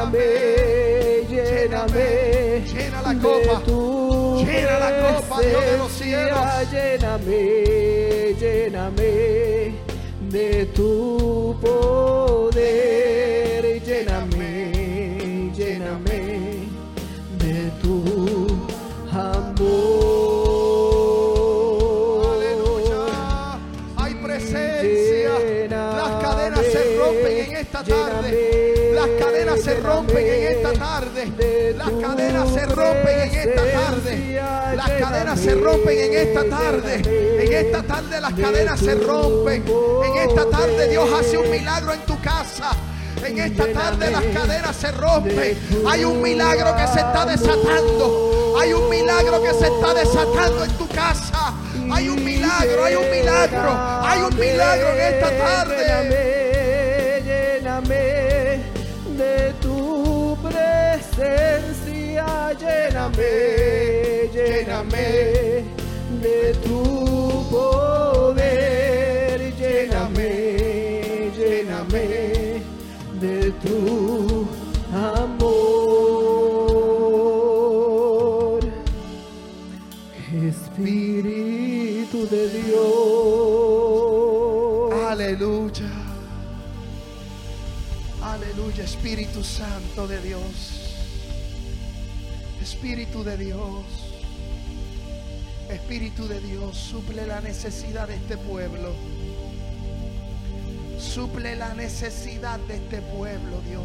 lléname, lléname Llena la copa. Llena la copa, Dios de los cielos. lléname, lléname de tu poder, lléname, lléname de tu amor. Rompen en esta tarde. Las cadenas se rompen en esta tarde. Las cadenas se rompen en esta tarde. En esta tarde las cadenas se rompen. En esta tarde Dios hace un milagro en tu casa. En esta tarde las cadenas se rompen. Hay un milagro que se está desatando. Hay un milagro que se está desatando en tu casa. Hay un milagro, hay un milagro. Hay un milagro en esta tarde. Presencia, lléname, lléname de tu poder, lléname, lléname de tu amor. Espíritu de Dios. Aleluya. Aleluya, Espíritu Santo de Dios. Espíritu de Dios. Espíritu de Dios, suple la necesidad de este pueblo. Suple la necesidad de este pueblo, Dios.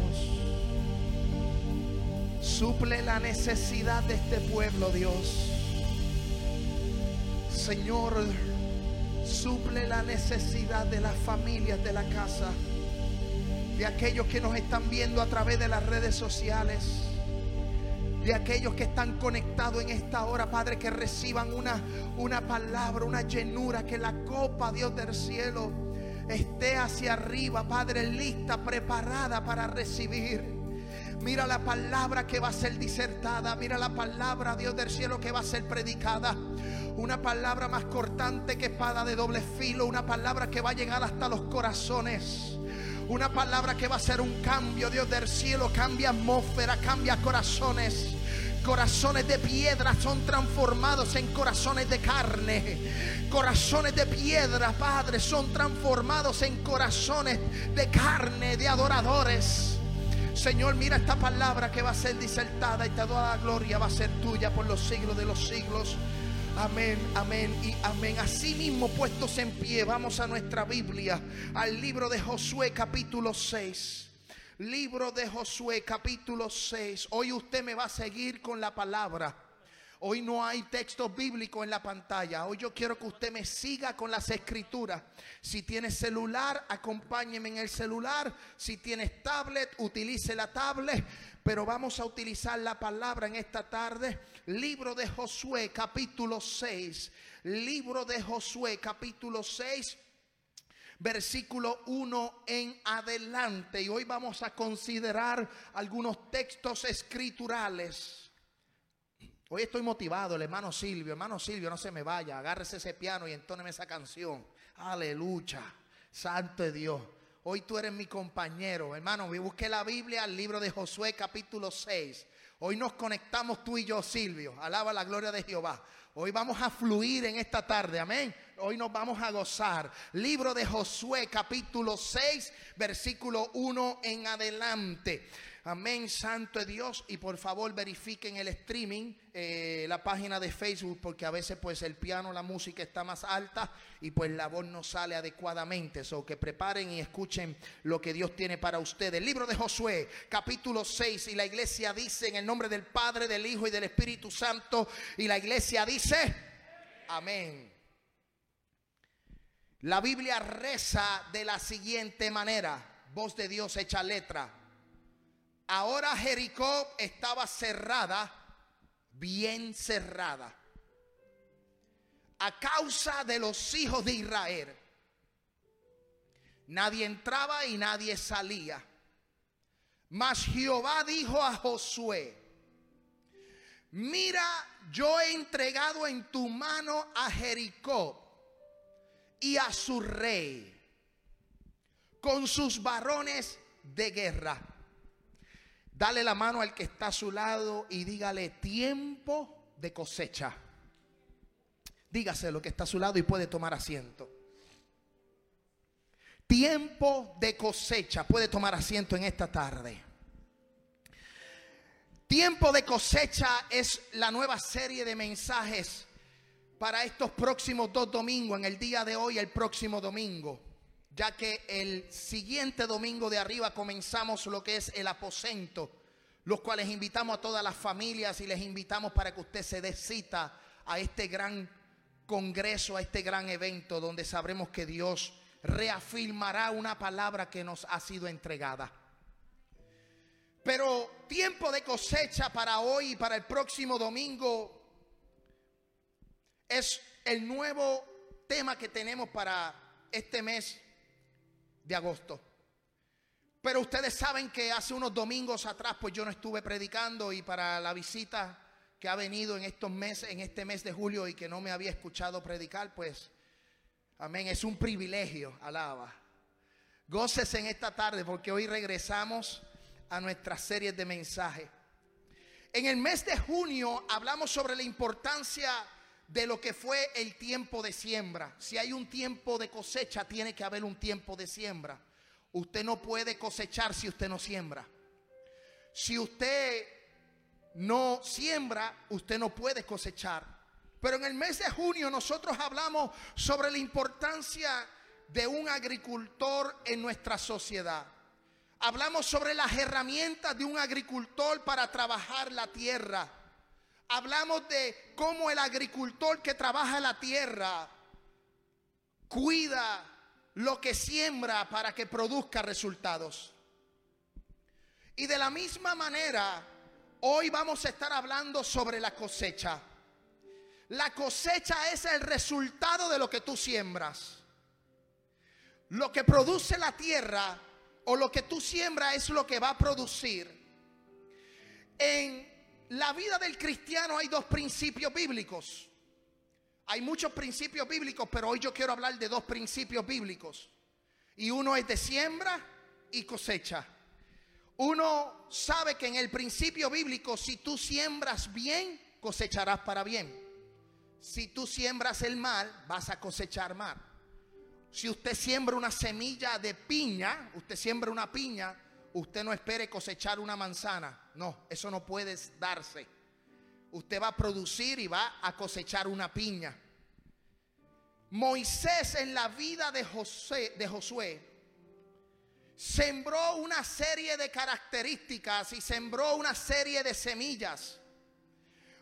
Suple la necesidad de este pueblo, Dios. Señor, suple la necesidad de las familias de la casa, de aquellos que nos están viendo a través de las redes sociales, de aquellos que están conectados en esta hora, Padre, que reciban una, una palabra, una llenura, que la copa, Dios del cielo, esté hacia arriba, Padre, lista, preparada para recibir. Mira la palabra que va a ser disertada. Mira la palabra, Dios del cielo, que va a ser predicada. Una palabra más cortante que espada de doble filo. Una palabra que va a llegar hasta los corazones. Una palabra que va a ser un cambio, Dios del cielo. Cambia atmósfera, cambia corazones. Corazones de piedra son transformados en corazones de carne. Corazones de piedra, Padre, son transformados en corazones de carne, de adoradores. Señor, mira esta palabra que va a ser disertada y toda la gloria va a ser tuya por los siglos de los siglos. Amén, amén y amén. Así mismo puestos en pie, vamos a nuestra Biblia, al libro de Josué capítulo 6. Libro de Josué capítulo 6. Hoy usted me va a seguir con la palabra. Hoy no hay texto bíblico en la pantalla. Hoy yo quiero que usted me siga con las escrituras. Si tiene celular, acompáñeme en el celular. Si tienes tablet, utilice la tablet. Pero vamos a utilizar la palabra en esta tarde. Libro de Josué, capítulo 6. Libro de Josué, capítulo 6 versículo 1 en adelante. Y hoy vamos a considerar algunos textos escriturales. Hoy estoy motivado, el hermano Silvio. Hermano Silvio, no se me vaya. Agárrese ese piano y entóneme esa canción. Aleluya. Santo Dios. Hoy tú eres mi compañero. Hermano, busqué la Biblia, el libro de Josué capítulo 6. Hoy nos conectamos tú y yo, Silvio. Alaba la gloria de Jehová. Hoy vamos a fluir en esta tarde. Amén. Hoy nos vamos a gozar. Libro de Josué capítulo 6, versículo 1 en adelante. Amén, Santo de Dios. Y por favor verifiquen el streaming, eh, la página de Facebook, porque a veces pues el piano, la música está más alta y pues la voz no sale adecuadamente. So que preparen y escuchen lo que Dios tiene para ustedes. libro de Josué, capítulo 6. Y la iglesia dice en el nombre del Padre, del Hijo y del Espíritu Santo. Y la iglesia dice, amén. La Biblia reza de la siguiente manera. Voz de Dios hecha letra. Ahora Jericó estaba cerrada, bien cerrada, a causa de los hijos de Israel. Nadie entraba y nadie salía. Mas Jehová dijo a Josué, mira, yo he entregado en tu mano a Jericó y a su rey con sus varones de guerra Dale la mano al que está a su lado y dígale tiempo de cosecha. Dígase lo que está a su lado y puede tomar asiento. Tiempo de cosecha. Puede tomar asiento en esta tarde. Tiempo de cosecha es la nueva serie de mensajes para estos próximos dos domingos, en el día de hoy, el próximo domingo ya que el siguiente domingo de arriba comenzamos lo que es el aposento, los cuales invitamos a todas las familias y les invitamos para que usted se dé cita a este gran congreso, a este gran evento donde sabremos que Dios reafirmará una palabra que nos ha sido entregada. Pero tiempo de cosecha para hoy y para el próximo domingo es el nuevo tema que tenemos para este mes de agosto. Pero ustedes saben que hace unos domingos atrás, pues yo no estuve predicando y para la visita que ha venido en estos meses, en este mes de julio y que no me había escuchado predicar, pues, amén, es un privilegio, alaba. Goces en esta tarde porque hoy regresamos a nuestras series de mensajes. En el mes de junio hablamos sobre la importancia de lo que fue el tiempo de siembra. Si hay un tiempo de cosecha, tiene que haber un tiempo de siembra. Usted no puede cosechar si usted no siembra. Si usted no siembra, usted no puede cosechar. Pero en el mes de junio nosotros hablamos sobre la importancia de un agricultor en nuestra sociedad. Hablamos sobre las herramientas de un agricultor para trabajar la tierra hablamos de cómo el agricultor que trabaja la tierra cuida lo que siembra para que produzca resultados. Y de la misma manera, hoy vamos a estar hablando sobre la cosecha. La cosecha es el resultado de lo que tú siembras. Lo que produce la tierra o lo que tú siembras es lo que va a producir. En la vida del cristiano hay dos principios bíblicos. Hay muchos principios bíblicos, pero hoy yo quiero hablar de dos principios bíblicos. Y uno es de siembra y cosecha. Uno sabe que en el principio bíblico, si tú siembras bien, cosecharás para bien. Si tú siembras el mal, vas a cosechar mal. Si usted siembra una semilla de piña, usted siembra una piña, usted no espere cosechar una manzana. No, eso no puede darse. Usted va a producir y va a cosechar una piña. Moisés en la vida de, José, de Josué sembró una serie de características y sembró una serie de semillas.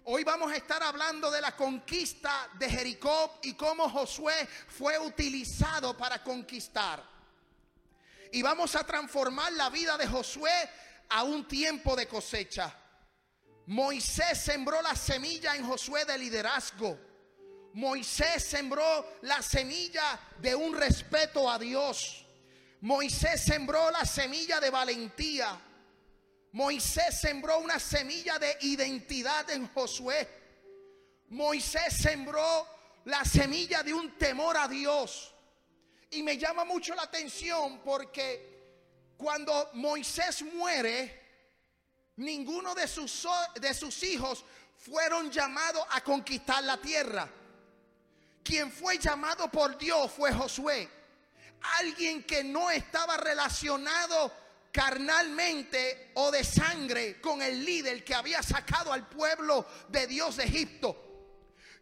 Hoy vamos a estar hablando de la conquista de Jericó y cómo Josué fue utilizado para conquistar y vamos a transformar la vida de Josué a un tiempo de cosecha. Moisés sembró la semilla en Josué de liderazgo. Moisés sembró la semilla de un respeto a Dios. Moisés sembró la semilla de valentía. Moisés sembró una semilla de identidad en Josué. Moisés sembró la semilla de un temor a Dios. Y me llama mucho la atención porque cuando Moisés muere, ninguno de sus, de sus hijos fueron llamados a conquistar la tierra. Quien fue llamado por Dios fue Josué. Alguien que no estaba relacionado carnalmente o de sangre con el líder que había sacado al pueblo de Dios de Egipto.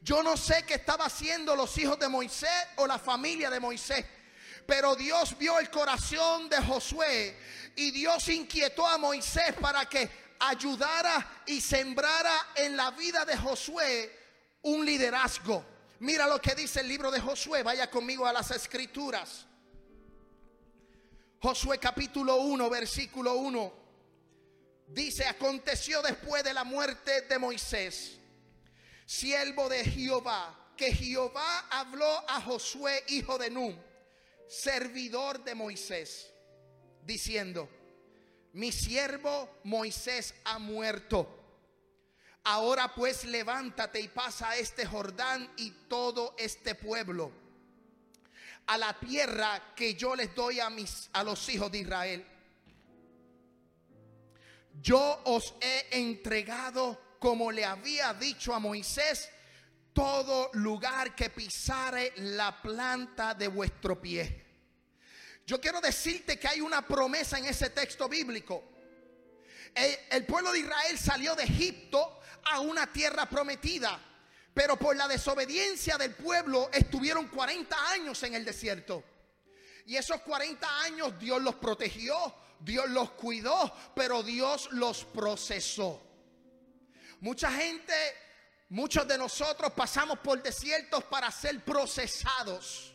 Yo no sé qué estaba haciendo los hijos de Moisés o la familia de Moisés. Pero Dios vio el corazón de Josué y Dios inquietó a Moisés para que ayudara y sembrara en la vida de Josué un liderazgo. Mira lo que dice el libro de Josué. Vaya conmigo a las escrituras. Josué capítulo 1, versículo 1. Dice, aconteció después de la muerte de Moisés, siervo de Jehová, que Jehová habló a Josué, hijo de Nun servidor de Moisés, diciendo, mi siervo Moisés ha muerto. Ahora pues levántate y pasa a este Jordán y todo este pueblo a la tierra que yo les doy a mis a los hijos de Israel. Yo os he entregado como le había dicho a Moisés todo lugar que pisare la planta de vuestro pie. Yo quiero decirte que hay una promesa en ese texto bíblico. El, pueblo de Israel salió de Egipto a una tierra prometida, pero por la desobediencia del pueblo estuvieron 40 años en el desierto. Y esos 40 años Dios los protegió, Dios los cuidó, pero Dios los procesó. Mucha gente, muchos de nosotros pasamos por desiertos para ser procesados.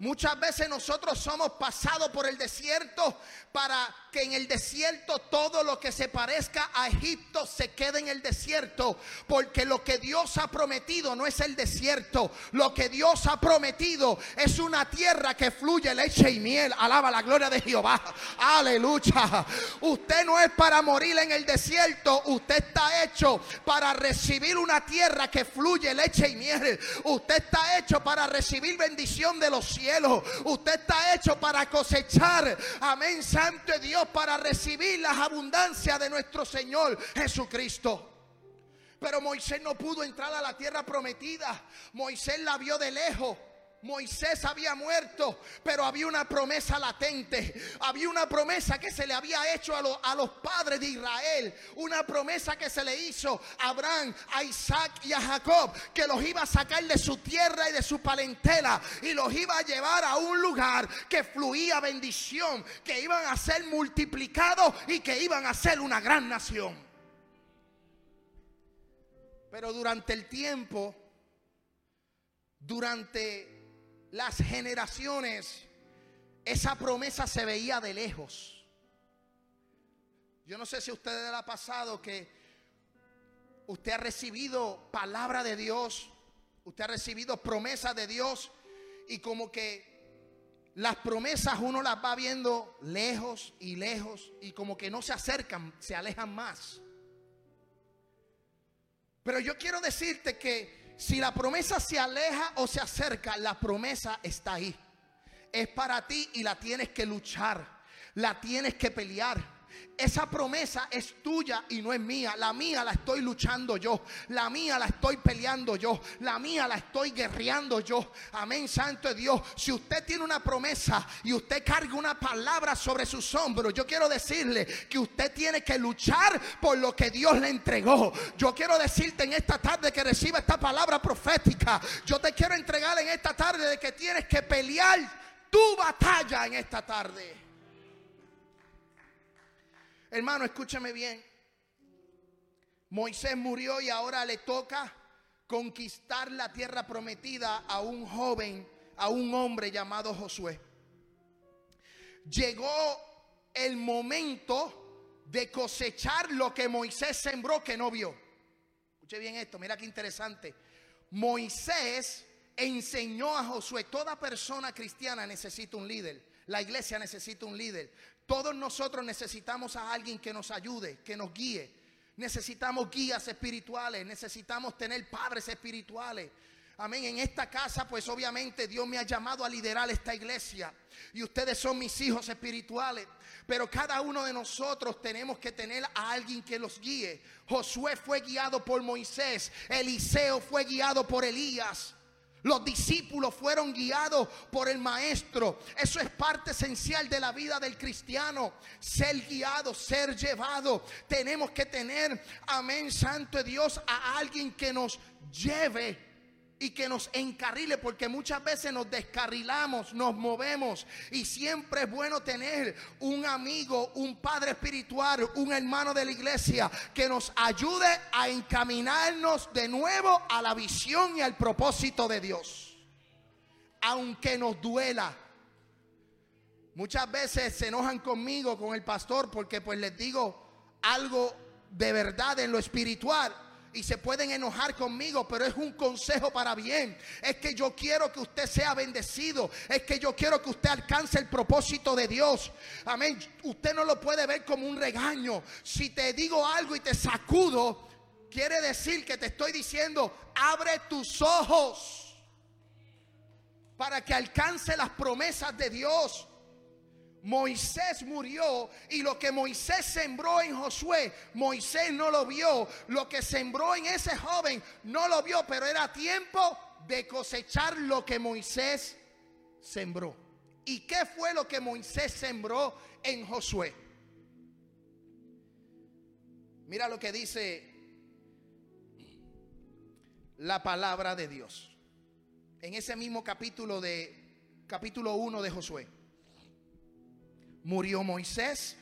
Muchas veces nosotros somos pasados por el desierto para que en el desierto todo lo que se parezca a Egipto se quede en el desierto. Porque lo que Dios ha prometido no es el desierto. Lo que Dios ha prometido es una tierra que fluye leche y miel. Alaba la gloria de Jehová. Aleluya. Usted no es para morir en el desierto. Usted está hecho para recibir una tierra que fluye leche y miel. Usted está hecho para recibir bendición de los cielos Usted está hecho para cosechar. Amén, Santo Dios, para recibir las abundancias de nuestro Señor Jesucristo. Pero Moisés no pudo entrar a la tierra prometida. Moisés la vio de lejos. Moisés había muerto, pero había una promesa latente. Había una promesa que se le había hecho a, los padres de Israel. Una promesa que se le hizo a Abraham, a Isaac y a Jacob. Que los iba a sacar de su tierra y de su palentela Y los iba a llevar a un lugar que fluía bendición. Que iban a ser multiplicados y que iban a ser una gran nación. Pero durante el tiempo, durante las generaciones, esa promesa se veía de lejos. Yo no sé si a usted le ha pasado que usted ha recibido palabra de Dios, usted ha recibido promesas de Dios y como que las promesas uno las va viendo lejos y lejos y como que no se acercan, se alejan más. Pero yo quiero decirte que si la promesa se aleja o se acerca, la promesa está ahí. Es para ti y la tienes que luchar. La tienes que pelear. Esa promesa es tuya y no es mía. La mía la estoy luchando yo. La mía la estoy peleando yo. La mía la estoy guerreando yo. Amén, Santo Dios. Si usted tiene una promesa y usted carga una palabra sobre sus hombros, yo quiero decirle que usted tiene que luchar por lo que Dios le entregó. Yo quiero decirte en esta tarde que reciba esta palabra profética. Yo te quiero entregar en esta tarde de que tienes que pelear tu batalla en esta tarde. Hermano, escúchame bien. Moisés murió y ahora le toca conquistar la tierra prometida a un joven, a un hombre llamado Josué. Llegó el momento de cosechar lo que Moisés sembró que no vio. Escuche bien esto, mira qué interesante. Moisés enseñó a Josué, toda persona cristiana necesita un líder. La iglesia necesita un líder. Todos nosotros necesitamos a alguien que nos ayude, que nos guíe. Necesitamos guías espirituales, necesitamos tener padres espirituales. Amén. En esta casa, pues obviamente Dios me ha llamado a liderar esta iglesia. Y ustedes son mis hijos espirituales. Pero cada uno de nosotros tenemos que tener a alguien que los guíe. Josué fue guiado por Moisés. Eliseo fue guiado por Elías. Los discípulos fueron guiados por el maestro. Eso es parte esencial de la vida del cristiano. Ser guiado, ser llevado. Tenemos que tener, amén, santo de Dios, a alguien que nos lleve y que nos encarrile porque muchas veces nos descarrilamos, nos movemos y siempre es bueno tener un amigo, un padre espiritual, un hermano de la iglesia que nos ayude a encaminarnos de nuevo a la visión y al propósito de Dios. Aunque nos duela. Muchas veces se enojan conmigo, con el pastor, porque pues les digo algo de verdad en lo espiritual y se pueden enojar conmigo, pero es un consejo para bien. Es que yo quiero que usted sea bendecido. Es que yo quiero que usted alcance el propósito de Dios. Amén. Usted no lo puede ver como un regaño. Si te digo algo y te sacudo, quiere decir que te estoy diciendo, abre tus ojos para que alcance las promesas de Dios. Moisés murió y lo que Moisés sembró en Josué, Moisés no lo vio. Lo que sembró en ese joven no lo vio, pero era tiempo de cosechar lo que Moisés sembró. ¿Y qué fue lo que Moisés sembró en Josué? Mira lo que dice la palabra de Dios. En ese mismo capítulo de capítulo 1 de Josué murió Moisés.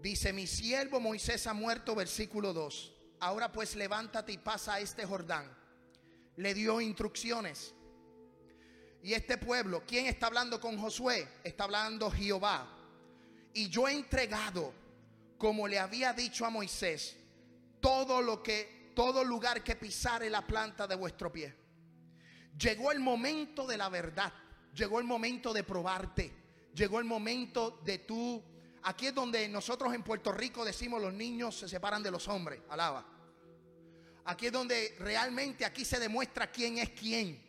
Dice, mi siervo Moisés ha muerto, versículo 2. Ahora pues levántate y pasa a este Jordán. Le dio instrucciones. Y este pueblo, ¿quién está hablando con Josué? Está hablando Jehová. Y yo he entregado, como le había dicho a Moisés, todo lo que, todo lugar que pisare la planta de vuestro pie. Llegó el momento de la verdad. Llegó el momento de probarte llegó el momento de tú. Aquí es donde nosotros en Puerto Rico decimos los niños se separan de los hombres. Alaba. Aquí es donde realmente aquí se demuestra quién es quién.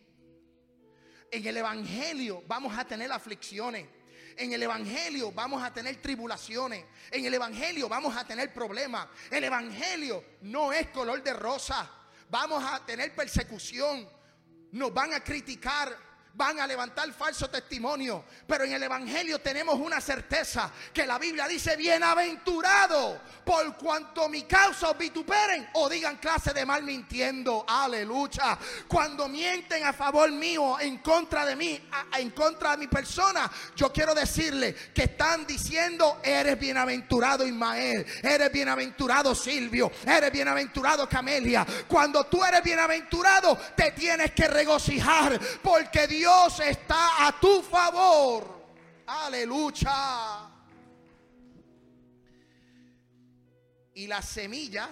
En el Evangelio vamos a tener aflicciones. En el Evangelio vamos a tener tribulaciones. En el Evangelio vamos a tener problemas. El Evangelio no es color de rosa. Vamos a tener persecución. Nos van a criticar van a levantar falso testimonio. Pero en el Evangelio tenemos una certeza que la Biblia dice, bienaventurado por cuanto mi causa os vituperen o digan clase de mal mintiendo. Aleluya. Cuando mienten a favor mío, en contra de mí, en contra de mi persona, yo quiero decirle que están diciendo, eres bienaventurado Ismael, eres bienaventurado Silvio, eres bienaventurado Camelia. Cuando tú eres bienaventurado, te tienes que regocijar porque Dios Dios está a tu favor. Aleluya. Y la semilla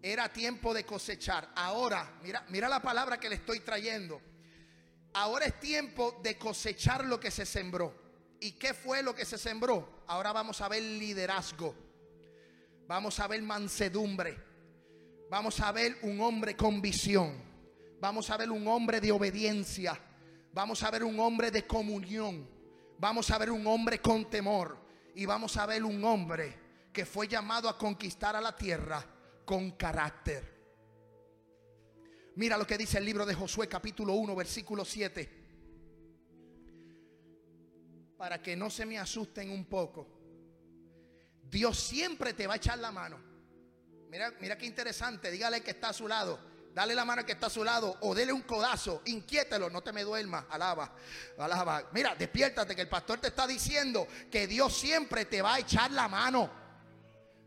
era tiempo de cosechar. Ahora, mira, mira la palabra que le estoy trayendo. Ahora es tiempo de cosechar lo que se sembró. ¿Y qué fue lo que se sembró? Ahora vamos a ver liderazgo. Vamos a ver mansedumbre. Vamos a ver un hombre con visión. Vamos a ver un hombre de obediencia. Vamos a ver un hombre de comunión. Vamos a ver un hombre con temor. Y vamos a ver un hombre que fue llamado a conquistar a la tierra con carácter. Mira lo que dice el libro de Josué capítulo 1 versículo 7. Para que no se me asusten un poco. Dios siempre te va a echar la mano. Mira, mira qué interesante. Dígale que está a su lado dale la mano que está a su lado o dele un codazo, inquiételo, no te me duermas, alaba, alaba. Mira, despiértate que el pastor te está diciendo que Dios siempre te va a echar la mano.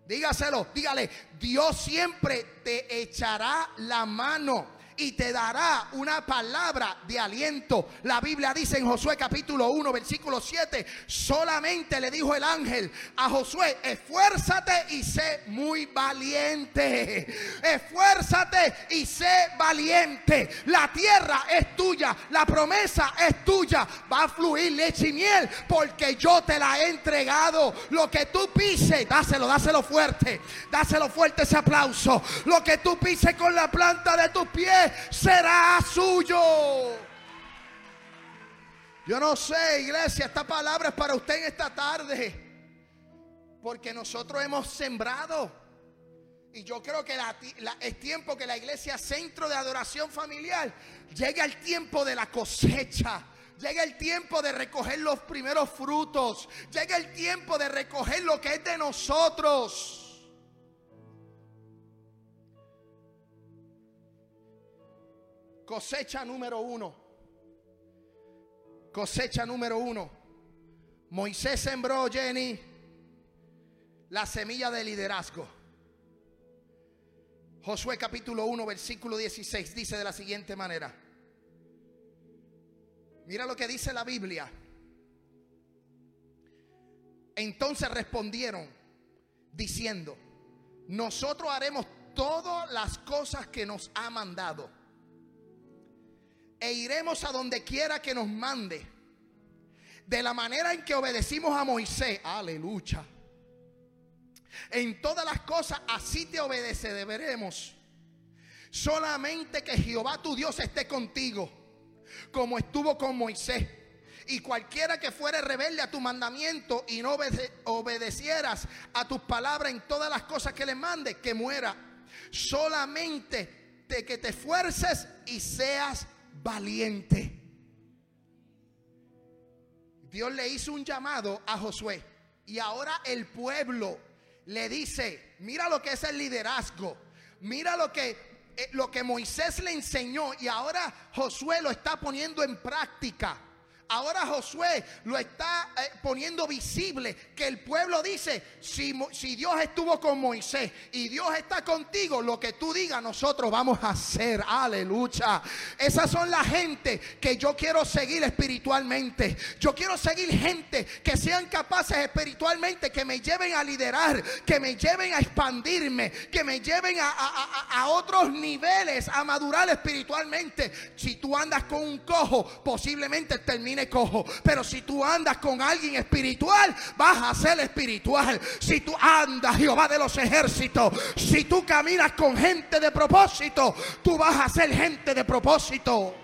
Dígaselo, dígale, Dios siempre te echará la mano y te dará una palabra de aliento. La Biblia dice en Josué capítulo 1, versículo 7, solamente le dijo el ángel a Josué, esfuérzate y sé muy valiente. Esfuérzate y sé valiente. La tierra es tuya, la promesa es tuya. Va a fluir leche y miel porque yo te la he entregado. Lo que tú pises, dáselo, dáselo fuerte. Dáselo fuerte ese aplauso. Lo que tú pises con la planta de tus pies será suyo. Yo no sé, iglesia, esta palabra es para usted en esta tarde. Porque nosotros hemos sembrado. Y yo creo que es tiempo que la iglesia centro de adoración familiar llegue al tiempo de la cosecha. Llega el tiempo de recoger los primeros frutos. Llega el tiempo de recoger lo que es de nosotros. Cosecha número uno. Cosecha número uno. Moisés sembró, Jenny, la semilla de liderazgo. Josué capítulo 1, versículo 16 dice de la siguiente manera. Mira lo que dice la Biblia. Entonces respondieron diciendo, nosotros haremos todas las cosas que nos ha mandado. E iremos a donde quiera que nos mande. De la manera en que obedecimos a Moisés. Aleluya. En todas las cosas así te obedece, deberemos. Solamente que Jehová tu Dios esté contigo como estuvo con Moisés. Y cualquiera que fuere rebelde a tu mandamiento y no obedecieras a tus palabras en todas las cosas que le mande, que muera. Solamente de que te esfuerces y seas valiente. Dios le hizo un llamado a Josué. Y ahora el pueblo le dice, mira lo que es el liderazgo. Mira lo que eh, lo que Moisés le enseñó y ahora Josué lo está poniendo en práctica. Ahora Josué lo está eh, poniendo visible, que el pueblo dice, si, si, Dios estuvo con Moisés y Dios está contigo, lo que tú digas nosotros vamos a hacer. Aleluya. Esas son la gente que yo quiero seguir espiritualmente. Yo quiero seguir gente que sean capaces espiritualmente, que me lleven a liderar, que me lleven a expandirme, que me lleven a, a otros niveles, a madurar espiritualmente. Si tú andas con un cojo, posiblemente cojo. Pero si tú andas con alguien espiritual, vas a ser espiritual. Si tú andas, Jehová de los ejércitos, si tú caminas con gente de propósito, tú vas a ser gente de propósito.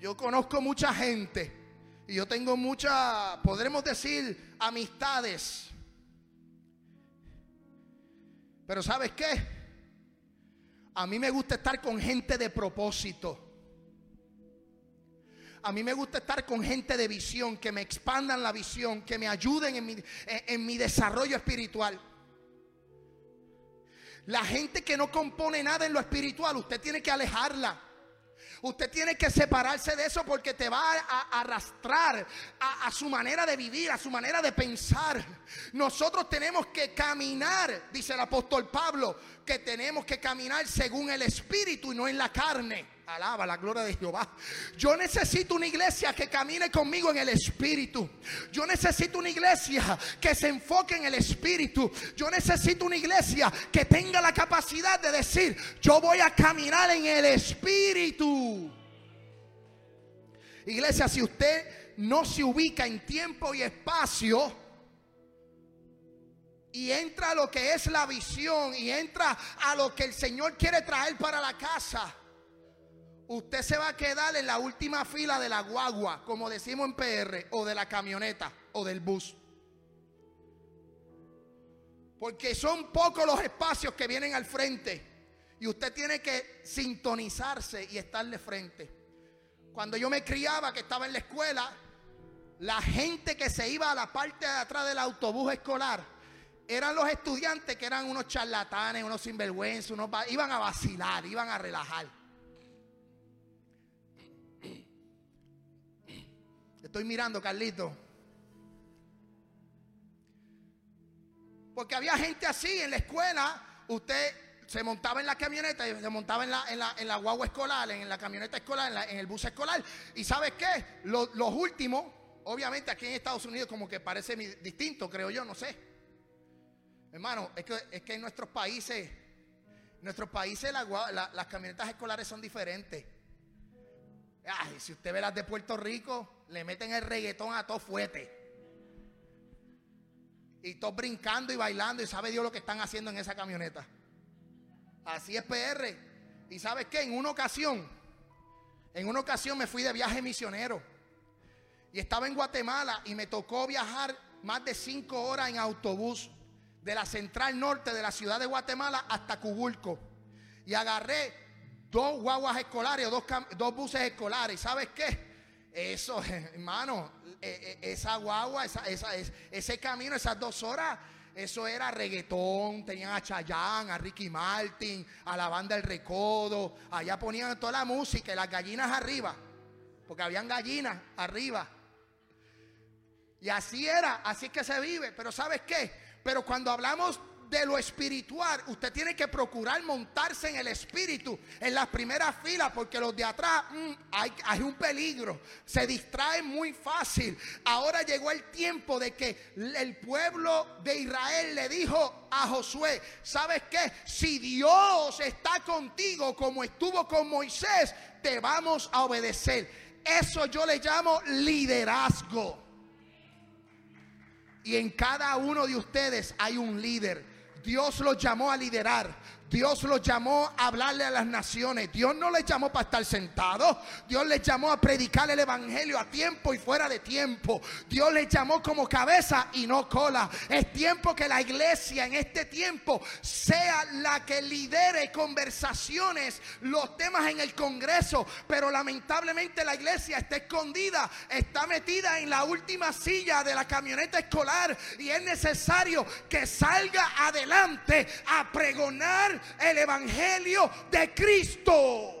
Yo conozco mucha gente y yo tengo muchas, podremos decir, amistades. Pero ¿sabes qué? A mí me gusta estar con gente de propósito. A mí me gusta estar con gente de visión, que me expandan la visión, que me ayuden en mi, en mi desarrollo espiritual. La gente que no compone nada en lo espiritual, usted tiene que alejarla. Usted tiene que separarse de eso porque te va a, arrastrar a, su manera de vivir, a su manera de pensar. Nosotros tenemos que caminar, dice el apóstol Pablo, que tenemos que caminar según el Espíritu y no en la carne. Alaba la gloria de Jehová. Yo necesito una iglesia que camine conmigo en el Espíritu. Yo necesito una iglesia que se enfoque en el Espíritu. Yo necesito una iglesia que tenga la capacidad de decir, yo voy a caminar en el Espíritu. Iglesia, si usted no se ubica en tiempo y espacio, y entra a lo que es la visión y entra a lo que el Señor quiere traer para la casa usted se va a quedar en la última fila de la guagua, como decimos en PR, o de la camioneta o del bus. Porque son pocos los espacios que vienen al frente. Y usted tiene que sintonizarse y estarle frente. Cuando yo me criaba, que estaba en la escuela, la gente que se iba a la parte de atrás del autobús escolar eran los estudiantes que eran unos charlatanes, unos sinvergüenzas, unos, iban a vacilar, iban a relajar. Estoy mirando, Carlito. Porque había gente así en la escuela. Usted se montaba en la camioneta y se montaba en la, en la, guagua escolar, en la camioneta escolar, en, el bus escolar. Y ¿sabes qué? Los, últimos, obviamente aquí en Estados Unidos como que parece distinto, creo yo, no sé. Hermano, es que, es que en nuestros países, en nuestros países las camionetas escolares son diferentes. Ay, si usted ve las de Puerto Rico, le meten el reggaetón a todo fuete. Y todos brincando y bailando y sabe Dios lo que están haciendo en esa camioneta. Así es PR. Y sabes qué, en una ocasión, en una ocasión me fui de viaje misionero. Y estaba en Guatemala y me tocó viajar más de cinco horas en autobús de la central norte de la ciudad de Guatemala hasta Cubulco. Y agarré dos guaguas escolares, dos, dos buses escolares. ¿Sabes qué? Eso, hermano, e, e, esa guagua, esa, ese camino, esas dos horas, eso era reggaetón. Tenían a Chayanne, a Ricky Martin, a la banda El Recodo. Allá ponían toda la música y las gallinas arriba. Porque habían gallinas arriba. Y así era, así que se vive. Pero ¿sabes qué? Pero cuando hablamos de lo espiritual, usted tiene que procurar montarse en el espíritu, en las primeras filas, porque los de atrás mm, hay, un peligro, se distraen muy fácil. Ahora llegó el tiempo de que el pueblo de Israel le dijo a Josué, ¿sabes qué? Si Dios está contigo como estuvo con Moisés, te vamos a obedecer. Eso yo le llamo liderazgo. Y en cada uno de ustedes hay un líder. Dios los llamó a liderar. Dios los llamó a hablarle a las naciones. Dios no les llamó para estar sentados. Dios les llamó a predicar el evangelio a tiempo y fuera de tiempo. Dios les llamó como cabeza y no cola. Es tiempo que la iglesia en este tiempo sea la que lidere conversaciones, los temas en el Congreso. Pero lamentablemente la iglesia está escondida, está metida en la última silla de la camioneta escolar y es necesario que salga adelante a pregonar el Evangelio de Cristo.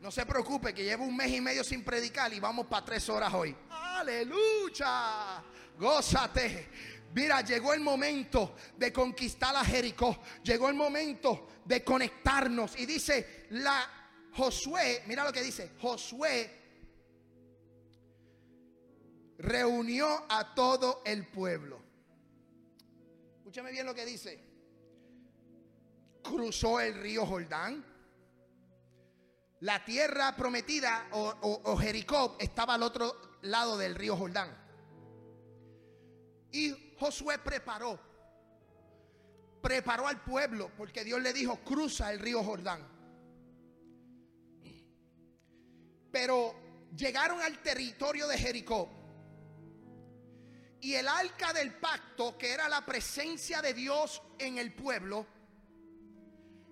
No se preocupe que llevo un mes y medio sin predicar y vamos para tres horas hoy. Aleluya. Gózate. Mira, llegó el momento de conquistar a Jericó. Llegó el momento de conectarnos. Y dice la Josué, mira lo que dice. Josué reunió a todo el pueblo. Escúchame bien lo que dice. Cruzó el río Jordán. La tierra prometida o, Jericó estaba al otro lado del río Jordán. Y Josué preparó, preparó al pueblo porque Dios le dijo, cruza el río Jordán. Pero llegaron al territorio de Jericó y el arca del pacto, que era la presencia de Dios en el pueblo,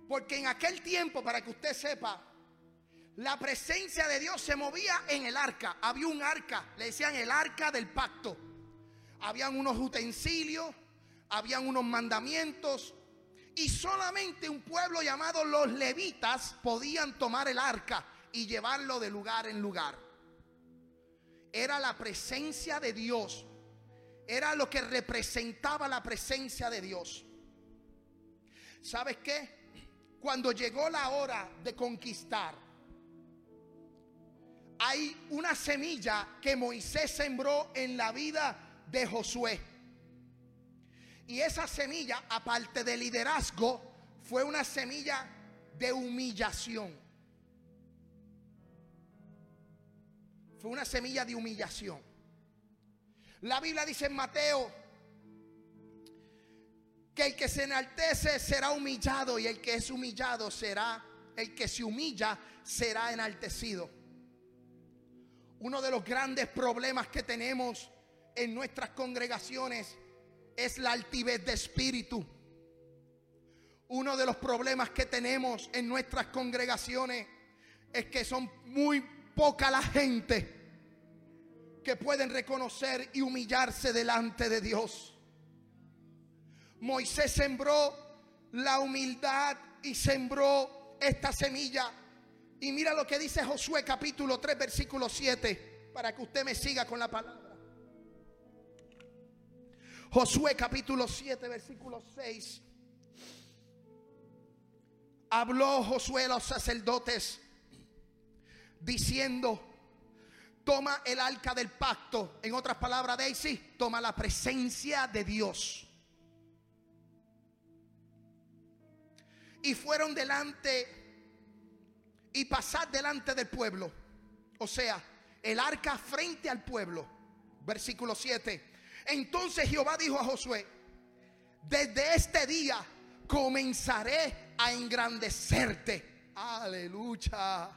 porque en aquel tiempo, para que usted sepa, la presencia de Dios se movía en el arca. Había un arca, le decían el arca del pacto. Habían unos utensilios, habían unos mandamientos. Y solamente un pueblo llamado los levitas podían tomar el arca y llevarlo de lugar en lugar. Era la presencia de Dios era lo que representaba la presencia de Dios. ¿Sabes qué? Cuando llegó la hora de conquistar, hay una semilla que Moisés sembró en la vida de Josué. Y esa semilla, aparte de liderazgo, fue una semilla de humillación. Fue una semilla de humillación. La Biblia dice en Mateo que el que se enaltece será humillado y el que es humillado será, el que se humilla será enaltecido. Uno de los grandes problemas que tenemos en nuestras congregaciones es la altivez de espíritu. Uno de los problemas que tenemos en nuestras congregaciones es que son muy poca la gente que pueden reconocer y humillarse delante de Dios. Moisés sembró la humildad y sembró esta semilla. Y mira lo que dice Josué capítulo 3 versículo 7 para que usted me siga con la palabra. Josué capítulo 7 versículo 6. Habló Josué a los sacerdotes diciendo, toma el arca del pacto. En otras palabras, Daisy, toma la presencia de Dios. Y fueron delante y pasar delante del pueblo. O sea, el arca frente al pueblo. Versículo 7. Entonces Jehová dijo a Josué, desde este día comenzaré a engrandecerte. Aleluya.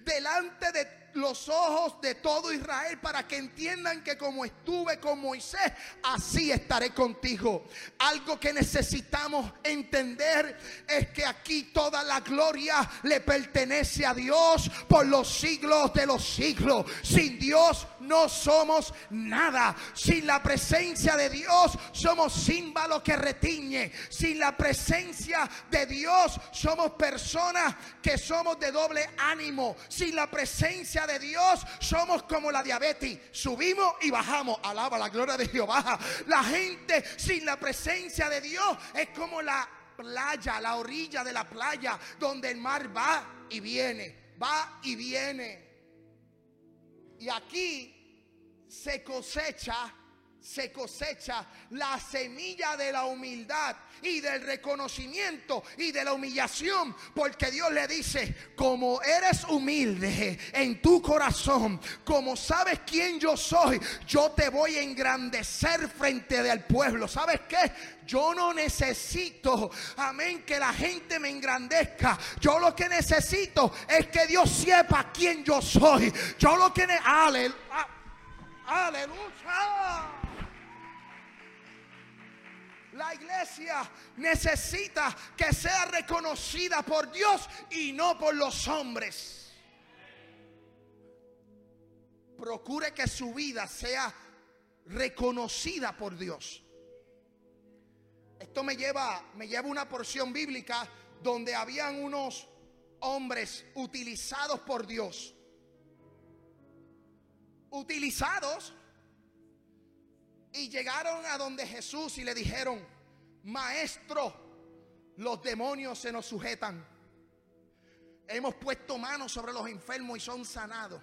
Delante de los ojos de todo Israel para que entiendan que como estuve con Moisés, así estaré contigo. Algo que necesitamos entender es que aquí toda la gloria le pertenece a Dios por los siglos de los siglos. Sin Dios no somos nada. Sin la presencia de Dios somos símbolo que retiñe. Sin la presencia de Dios somos personas que somos de doble ánimo. Sin la presencia de Dios somos como la diabetes. Subimos y bajamos. Alaba la gloria de Jehová. La gente sin la presencia de Dios es como la playa, la orilla de la playa, donde el mar va y viene, va y viene. Y aquí se cosecha se cosecha la semilla de la humildad y del reconocimiento y de la humillación. Porque Dios le dice, como eres humilde en tu corazón, como sabes quién yo soy, yo te voy a engrandecer frente del pueblo. ¿Sabes qué? Yo no necesito, amén, que la gente me engrandezca. Yo lo que necesito es que Dios sepa quién yo soy. Yo lo que... Aleluya. Aleluya. La iglesia necesita que sea reconocida por Dios y no por los hombres. Procure que su vida sea reconocida por Dios. Esto me lleva, me lleva una porción bíblica donde habían unos hombres utilizados por Dios. Utilizados y llegaron a donde Jesús y le dijeron, maestro, los demonios se nos sujetan. Hemos puesto manos sobre los enfermos y son sanados.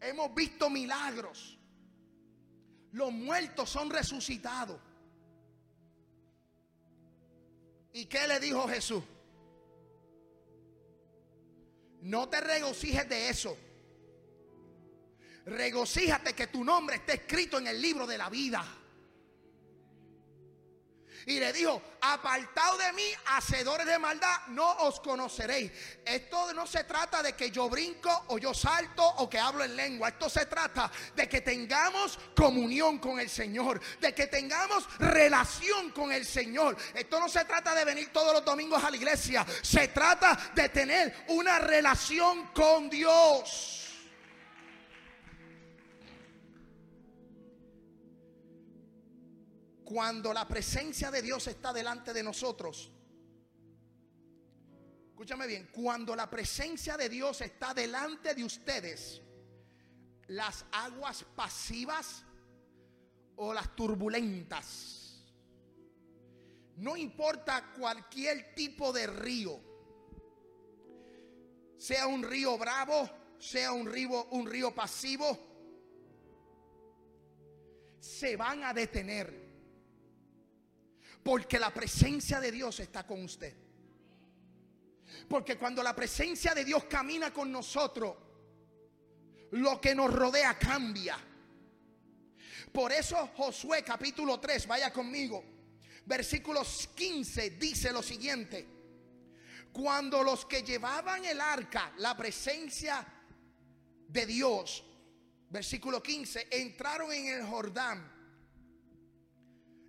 Hemos visto milagros. Los muertos son resucitados. ¿Y qué le dijo Jesús? No te regocijes de eso regocíjate que tu nombre esté escrito en el libro de la vida. Y le dijo, apartado de mí, hacedores de maldad, no os conoceréis. Esto no se trata de que yo brinco o yo salto o que hablo en lengua. Esto se trata de que tengamos comunión con el Señor, de que tengamos relación con el Señor. Esto no se trata de venir todos los domingos a la iglesia. Se trata de tener una relación con Dios. Cuando la presencia de Dios está delante de nosotros, escúchame bien, cuando la presencia de Dios está delante de ustedes, las aguas pasivas o las turbulentas, no importa cualquier tipo de río, sea un río bravo, sea un río, un río pasivo, se van a detener. Porque la presencia de Dios está con usted. Porque cuando la presencia de Dios camina con nosotros, lo que nos rodea cambia. Por eso Josué capítulo 3, vaya conmigo, versículos 15 dice lo siguiente. Cuando los que llevaban el arca, la presencia de Dios, versículo 15, entraron en el Jordán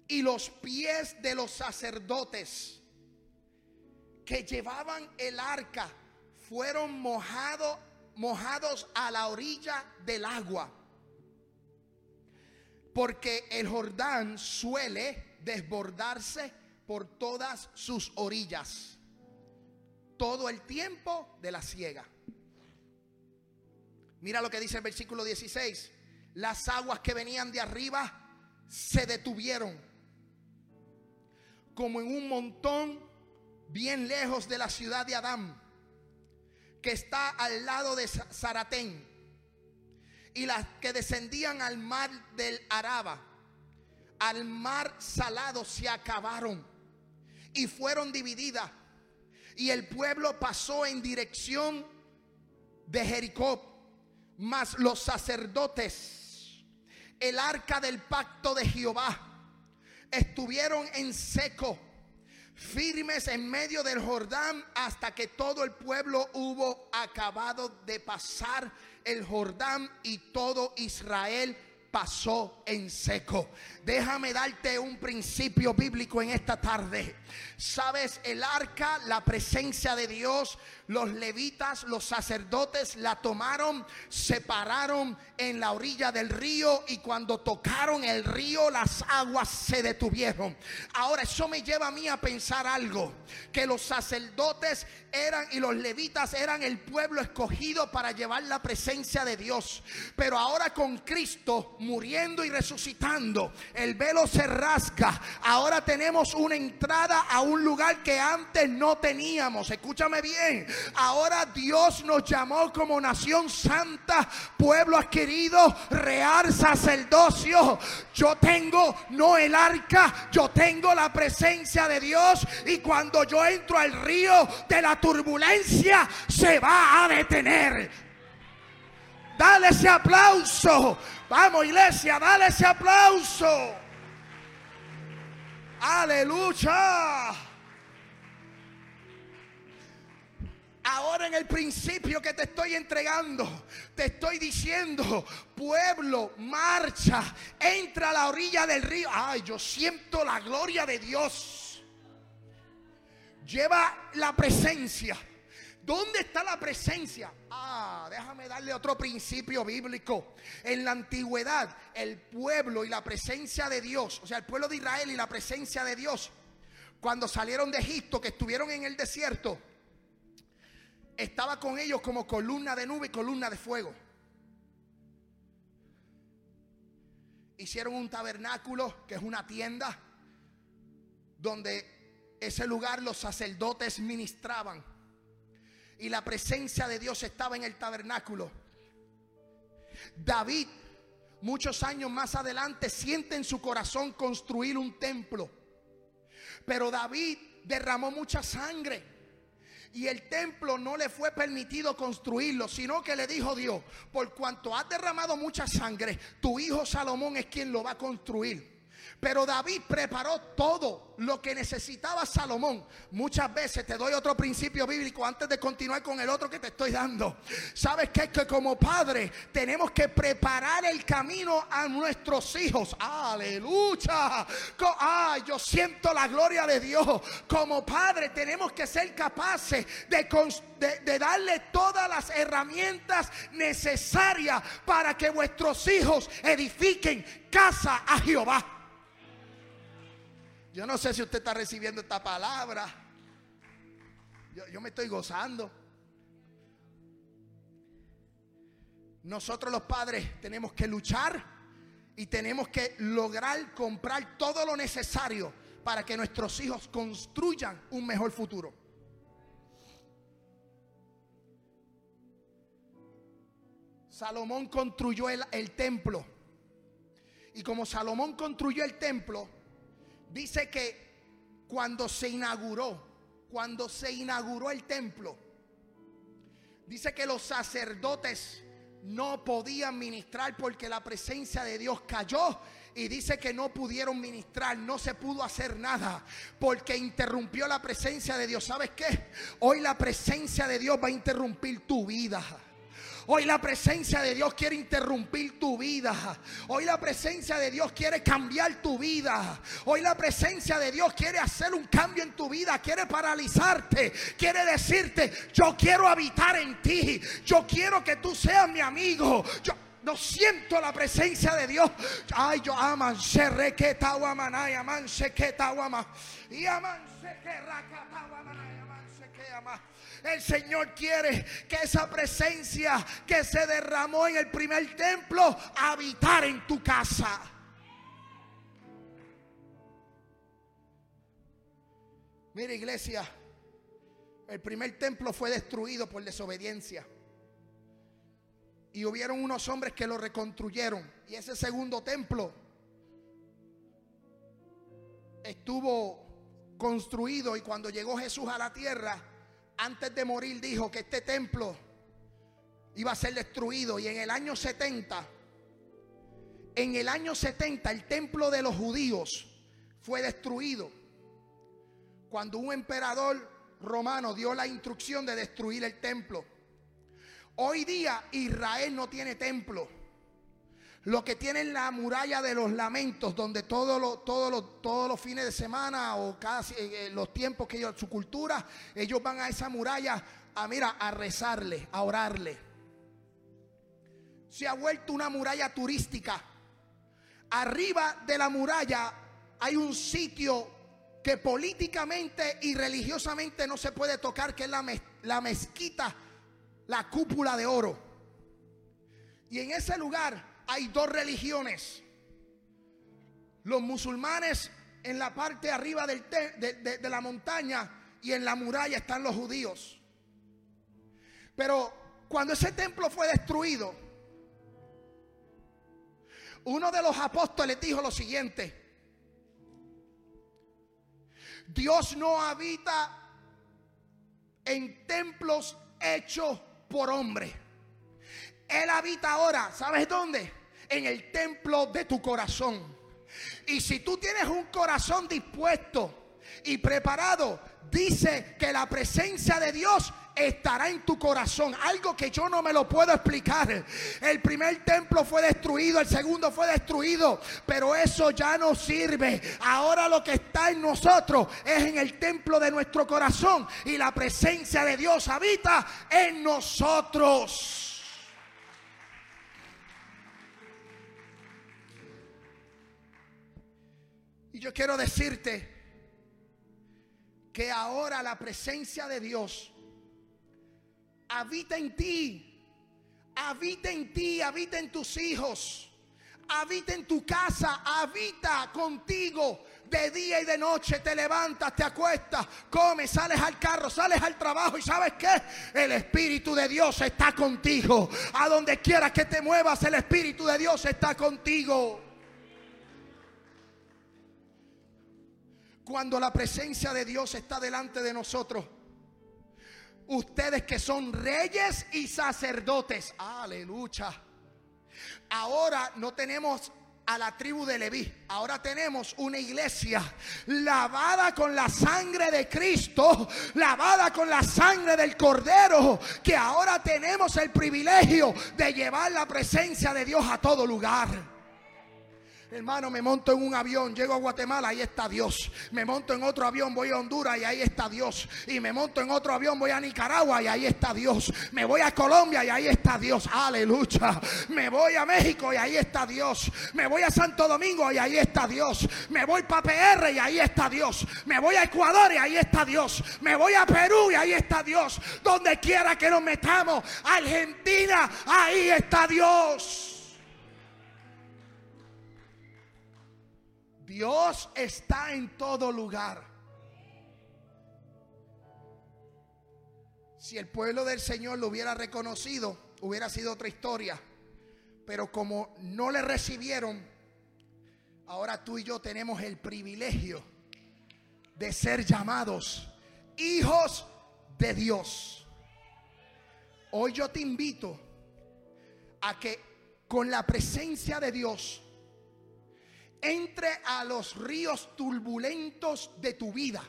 y los pies de los sacerdotes que llevaban el arca fueron mojados mojados a la orilla del agua. Porque el Jordán suele desbordarse por todas sus orillas. Todo el tiempo de la ciega. Mira lo que dice el versículo 16. Las aguas que venían de arriba se detuvieron como en un montón bien lejos de la ciudad de Adán, que está al lado de Zaratén, y las que descendían al mar del Araba, al mar salado, se acabaron y fueron divididas. Y el pueblo pasó en dirección de Jericó, mas los sacerdotes el arca del pacto de Jehová. Estuvieron en seco, firmes en medio del Jordán hasta que todo el pueblo hubo acabado de pasar el Jordán y todo Israel pasó en seco. Déjame darte un principio bíblico en esta tarde. Sabes, el arca, la presencia de Dios, los levitas, los sacerdotes la tomaron, se pararon en la orilla del río y cuando tocaron el río las aguas se detuvieron. Ahora eso me lleva a mí a pensar algo, que los sacerdotes eran y los levitas eran el pueblo escogido para llevar la presencia de Dios. Pero ahora con Cristo muriendo y resucitando, el velo se rasga. Ahora tenemos una entrada a un lugar que antes no teníamos. Escúchame bien. Ahora Dios nos llamó como nación santa, pueblo adquirido, real sacerdocio. Yo tengo no el arca, yo tengo la presencia de Dios. Y cuando yo entro al río de la turbulencia, se va a detener. Dale ese aplauso. Vamos, iglesia, dale ese aplauso. Aleluya. Ahora en el principio que te estoy entregando, te estoy diciendo, pueblo, marcha, entra a la orilla del río. Ay, yo siento la gloria de Dios. Lleva la presencia. ¿Dónde está la presencia? Ah, déjame darle otro principio bíblico. En la antigüedad, el pueblo y la presencia de Dios, o sea, el pueblo de Israel y la presencia de Dios, cuando salieron de Egipto, que estuvieron en el desierto, estaba con ellos como columna de nube y columna de fuego. Hicieron un tabernáculo, que es una tienda, donde ese lugar los sacerdotes ministraban. Y la presencia de Dios estaba en el tabernáculo. David, muchos años más adelante, siente en su corazón construir un templo. Pero David derramó mucha sangre. Y el templo no le fue permitido construirlo, sino que le dijo Dios, por cuanto has derramado mucha sangre, tu hijo Salomón es quien lo va a construir. Pero David preparó todo lo que necesitaba Salomón. Muchas veces te doy otro principio bíblico antes de continuar con el otro que te estoy dando. ¿Sabes qué? Que como padre tenemos que preparar el camino a nuestros hijos. Aleluya. Ay, yo siento la gloria de Dios. Como padre tenemos que ser capaces de, de, de darle todas las herramientas necesarias para que vuestros hijos edifiquen casa a Jehová. Yo no sé si usted está recibiendo esta palabra. Yo, me estoy gozando. Nosotros los padres tenemos que luchar y tenemos que lograr comprar todo lo necesario para que nuestros hijos construyan un mejor futuro. Salomón construyó el, el templo. Y como Salomón construyó el templo, dice que cuando se inauguró, cuando se inauguró el templo, dice que los sacerdotes no podían ministrar porque la presencia de Dios cayó y dice que no pudieron ministrar, no se pudo hacer nada porque interrumpió la presencia de Dios. ¿Sabes qué? Hoy la presencia de Dios va a interrumpir tu vida. Hoy la presencia de Dios quiere interrumpir tu vida. Hoy la presencia de Dios quiere cambiar tu vida. Hoy la presencia de Dios quiere hacer un cambio en tu vida. Quiere paralizarte. Quiere decirte, yo quiero habitar en ti. Yo quiero que tú seas mi amigo. Yo no siento la presencia de Dios. Ay, yo aman, se requeta guamanay, aman, se queta guama. Y aman, se que aman, se que. El Señor quiere que esa presencia que se derramó en el primer templo habitar en tu casa. Mira iglesia, el primer templo fue destruido por desobediencia. Y hubieron unos hombres que lo reconstruyeron. Y ese segundo templo estuvo construido y cuando llegó Jesús a la tierra, antes de morir dijo que este templo iba a ser destruido y en el año 70 en el año 70 el templo de los judíos fue destruido. Cuando un emperador romano dio la instrucción de destruir el templo. Hoy día Israel no tiene templo. Lo que tienen la muralla de los lamentos, donde todos los, todos los, todos los fines de semana o casi eh, los tiempos que ellos, su cultura, ellos van a esa muralla a, mira, a rezarle, a orarle. Se ha vuelto una muralla turística. Arriba de la muralla hay un sitio que políticamente y religiosamente no se puede tocar, que es la, la mezquita, la cúpula de oro. Y en ese lugar hay dos religiones. Los musulmanes en la parte arriba del de, la montaña y en la muralla están los judíos. Pero cuando ese templo fue destruido, uno de los apóstoles dijo lo siguiente, Dios no habita en templos hechos por hombre. Él habita ahora, ¿sabes dónde? En el templo de tu corazón. Y si tú tienes un corazón dispuesto y preparado, dice que la presencia de Dios estará en tu corazón. Algo que yo no me lo puedo explicar. El primer templo fue destruido, el segundo fue destruido, pero eso ya no sirve. Ahora lo que está en nosotros es en el templo de nuestro corazón y la presencia de Dios habita en nosotros. Yo quiero decirte que ahora la presencia de Dios habita en ti, habita en ti, habita en tus hijos, habita en tu casa, habita contigo. De día y de noche te levantas, te acuestas, comes, sales al carro, sales al trabajo y sabes qué? El Espíritu de Dios está contigo. A donde quieras que te muevas, el Espíritu de Dios está contigo. Cuando la presencia de Dios está delante de nosotros. Ustedes que son reyes y sacerdotes. Aleluya. Ahora no tenemos a la tribu de Leví. Ahora tenemos una iglesia lavada con la sangre de Cristo, lavada con la sangre del Cordero, que ahora tenemos el privilegio de llevar la presencia de Dios a todo lugar. Hermano, me monto en un avión, llego a Guatemala, ahí está Dios. Me monto en otro avión, voy a Honduras y ahí está Dios. Y me monto en otro avión, voy a Nicaragua y ahí está Dios. Me voy a Colombia y ahí está Dios. Aleluya. Me voy a México y ahí está Dios. Me voy a Santo Domingo y ahí está Dios. Me voy para PR y ahí está Dios. Me voy a Ecuador y ahí está Dios. Me voy a Perú y ahí está Dios. Donde quiera que nos metamos, Argentina, ahí está Dios. Dios está en todo lugar. Si el pueblo del Señor lo hubiera reconocido, hubiera sido otra historia. Pero como no le recibieron, ahora tú y yo tenemos el privilegio de ser llamados hijos de Dios. Hoy yo te invito a que con la presencia de Dios entre a los ríos turbulentos de tu vida.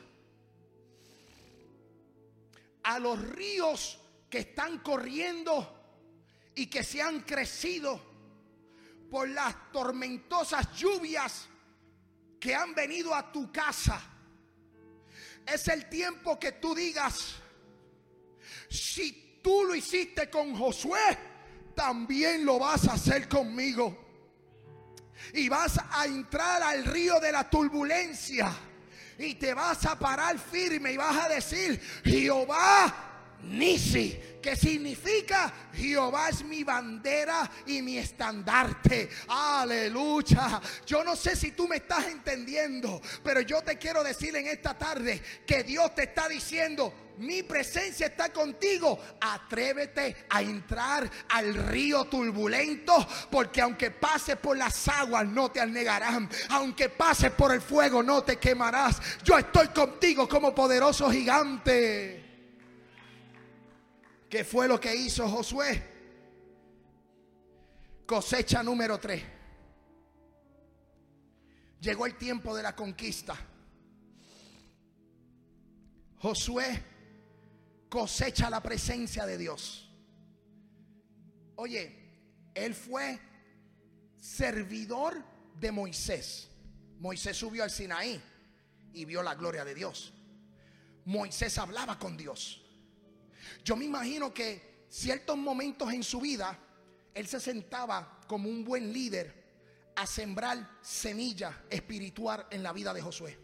A los ríos que están corriendo y que se han crecido por las tormentosas lluvias que han venido a tu casa. Es el tiempo que tú digas, si tú lo hiciste con Josué, también lo vas a hacer conmigo y vas a entrar al río de la turbulencia y te vas a parar firme y vas a decir, Jehová Nisi, que significa Jehová es mi bandera y mi estandarte. Aleluya. Yo no sé si tú me estás entendiendo, pero yo te quiero decir en esta tarde que Dios te está diciendo, mi presencia está contigo. Atrévete a entrar al río turbulento, porque aunque pases por las aguas no te anegarán. Aunque pases por el fuego no te quemarás. Yo estoy contigo como poderoso gigante. ¿Qué fue lo que hizo Josué? Cosecha número 3. llegó el tiempo de la conquista. Josué cosecha la presencia de Dios. Oye, él fue servidor de Moisés. Moisés subió al Sinaí y vio la gloria de Dios. Moisés hablaba con Dios. Yo me imagino que ciertos momentos en su vida, él se sentaba como un buen líder a sembrar semilla espiritual en la vida de Josué.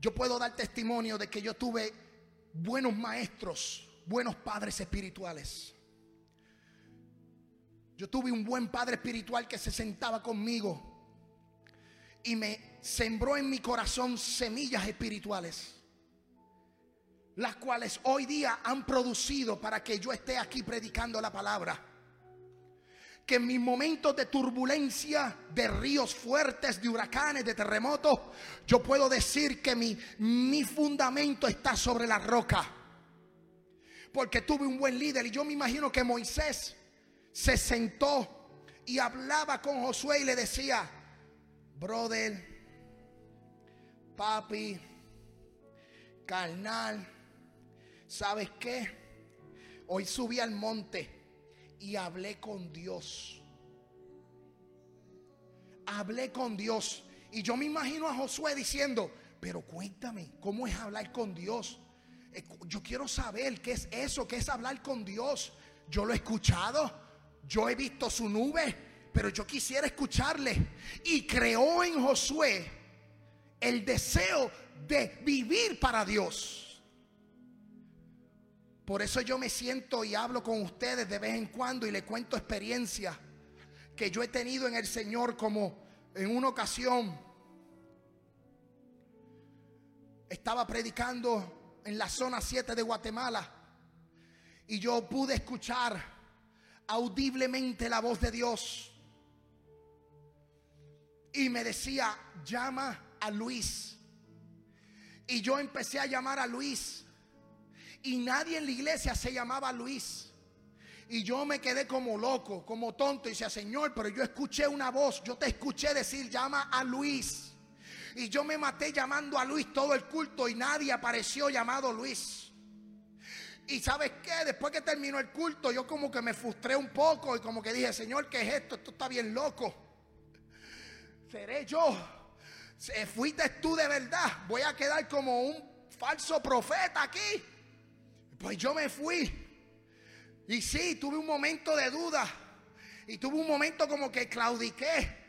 Yo puedo dar testimonio de que yo tuve buenos maestros, buenos padres espirituales. Yo tuve un buen padre espiritual que se sentaba conmigo y me sembró en mi corazón semillas espirituales, las cuales hoy día han producido para que yo esté aquí predicando la palabra. Que en mis momentos de turbulencia, de ríos fuertes, de huracanes, de terremotos, yo puedo decir que mi, mi fundamento está sobre la roca. Porque tuve un buen líder y yo me imagino que Moisés se sentó y hablaba con Josué y le decía, brother, papi, carnal, ¿sabes qué? Hoy subí al monte y hablé con Dios. Hablé con Dios. Y yo me imagino a Josué diciendo, pero cuéntame, ¿cómo es hablar con Dios? Eh, yo quiero saber qué es eso, qué es hablar con Dios. Yo lo he escuchado, yo he visto su nube, pero yo quisiera escucharle. Y creó en Josué el deseo de vivir para Dios. Por eso yo me siento y hablo con ustedes de vez en cuando y le cuento experiencias que yo he tenido en el Señor como en una ocasión estaba predicando en la zona 7 de Guatemala y yo pude escuchar audiblemente la voz de Dios y me decía, llama a Luis. Y yo empecé a llamar a Luis. Y nadie en la iglesia se llamaba Luis. Y yo me quedé como loco, como tonto. Y decía, Señor, pero yo escuché una voz. Yo te escuché decir, llama a Luis. Y yo me maté llamando a Luis todo el culto y nadie apareció llamado Luis. Y sabes qué, después que terminó el culto, yo como que me frustré un poco y como que dije, Señor, ¿qué es esto? Esto está bien loco seré yo. Fuiste tú de verdad. Voy a quedar como un falso profeta aquí. Pues yo me fui. Y sí, tuve un momento de duda. Y tuve un momento como que claudiqué.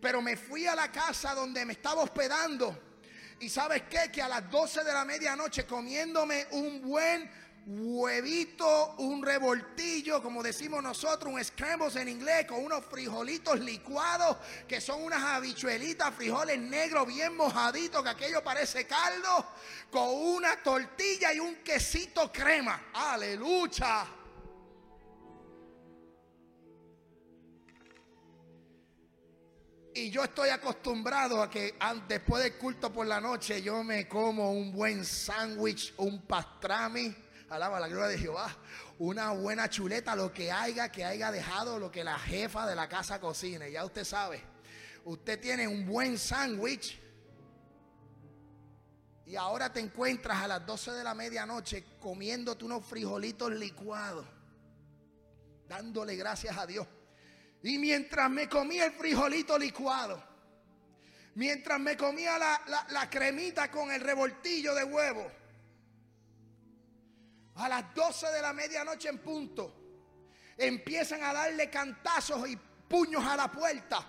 Pero me fui a la casa donde me estaba hospedando. Y sabes qué? Que a las 12 de la medianoche comiéndome un buen huevito, un revoltillo, como decimos nosotros, un scramble en inglés, con unos frijolitos licuados, que son unas habichuelitas, frijoles negros bien mojaditos, que aquello parece caldo, con una tortilla y un quesito crema. Aleluya. Y yo estoy acostumbrado a que después del culto por la noche yo me como un buen sándwich, un pastrami alaba la gloria de Jehová, una buena chuleta, lo que haya, que haya dejado, lo que la jefa de la casa cocine. Ya usted sabe, usted tiene un buen sándwich y ahora te encuentras a las 12 de la medianoche comiéndote unos frijolitos licuados, dándole gracias a Dios. Y mientras me comía el frijolito licuado, mientras me comía la, la cremita con el revoltillo de huevo, a las 12 de la medianoche en punto, empiezan a darle cantazos y puños a la puerta.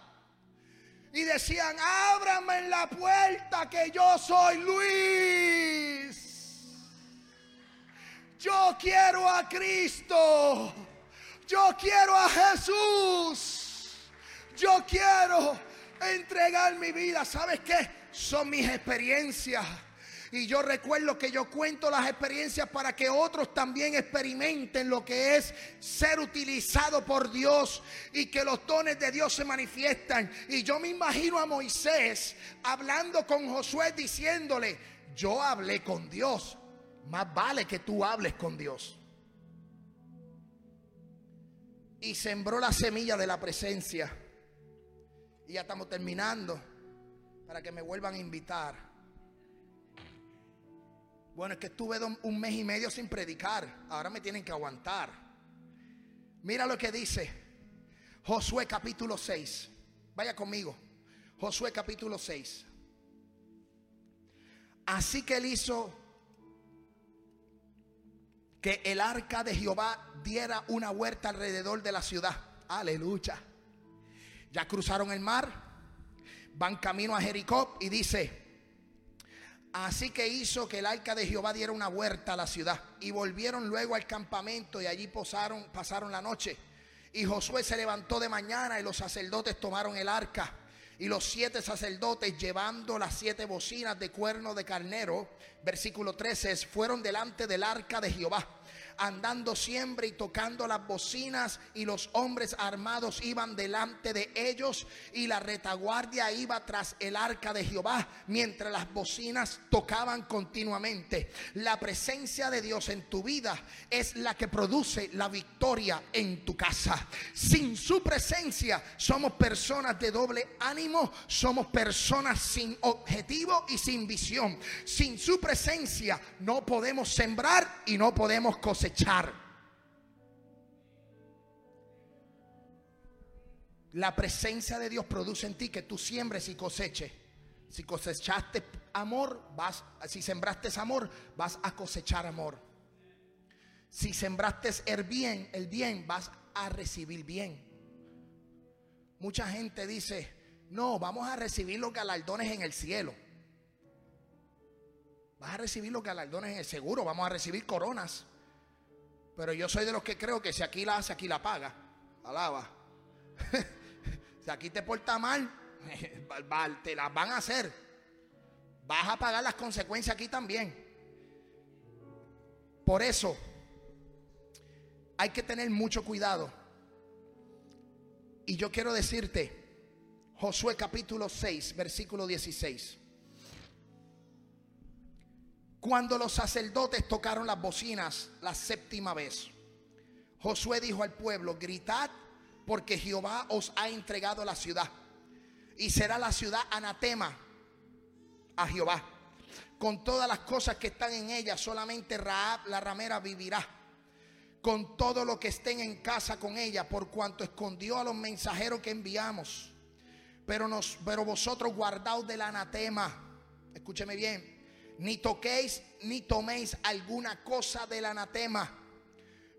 Y decían, ábrame en la puerta que yo soy Luis. Yo quiero a Cristo. Yo quiero a Jesús. Yo quiero entregar mi vida. ¿Sabes qué? Son mis experiencias y yo recuerdo que yo cuento las experiencias para que otros también experimenten lo que es ser utilizado por Dios y que los dones de Dios se manifiestan. Y yo me imagino a Moisés hablando con Josué diciéndole, yo hablé con Dios, más vale que tú hables con Dios. Y sembró la semilla de la presencia. Y ya estamos terminando para que me vuelvan a invitar. Bueno, es que estuve un mes y medio sin predicar. Ahora me tienen que aguantar. Mira lo que dice Josué capítulo 6. Vaya conmigo. Josué capítulo 6. Así que él hizo que el arca de Jehová diera una vuelta alrededor de la ciudad. Aleluya. Ya cruzaron el mar, van camino a Jericó y dice, así que hizo que el arca de Jehová diera una vuelta a la ciudad y volvieron luego al campamento y allí posaron, pasaron la noche. Y Josué se levantó de mañana y los sacerdotes tomaron el arca. Y los siete sacerdotes llevando las siete bocinas de cuerno de carnero, versículo 13, fueron delante del arca de Jehová andando siempre y tocando las bocinas y los hombres armados iban delante de ellos y la retaguardia iba tras el arca de Jehová mientras las bocinas tocaban continuamente. La presencia de Dios en tu vida es la que produce la victoria en tu casa. Sin su presencia somos personas de doble ánimo, somos personas sin objetivo y sin visión. Sin su presencia no podemos sembrar y no podemos cosechar echar La presencia de Dios produce en ti que tú siembres y coseches. Si cosechaste amor, vas, si sembraste amor, vas a cosechar amor. Si sembraste el bien, el bien, vas a recibir bien. Mucha gente dice, no, vamos a recibir los galardones en el cielo. Vas a recibir los galardones en el seguro, vamos a recibir coronas. Pero yo soy de los que creo que si aquí la hace, aquí la paga. Alaba. si aquí te porta mal, te las van a hacer. Vas a pagar las consecuencias aquí también. Por eso hay que tener mucho cuidado. Y yo quiero decirte, Josué capítulo 6, versículo 16. Cuando los sacerdotes tocaron las bocinas la séptima vez, Josué dijo al pueblo, gritad porque Jehová os ha entregado la ciudad. Y será la ciudad anatema a Jehová. Con todas las cosas que están en ella, solamente Raab la ramera vivirá. Con todo lo que estén en casa con ella, por cuanto escondió a los mensajeros que enviamos. Pero, nos, vosotros guardaos del anatema. Escúcheme bien ni toquéis ni toméis alguna cosa del anatema.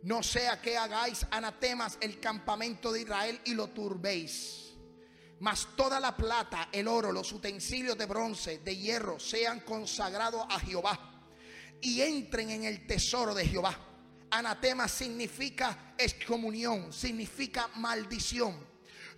No sea que hagáis anatemas el campamento de Israel y lo turbéis. Mas toda la plata, el oro, los utensilios de bronce, de hierro, sean consagrados a Jehová y entren en el tesoro de Jehová. Anatema significa excomunión, significa maldición.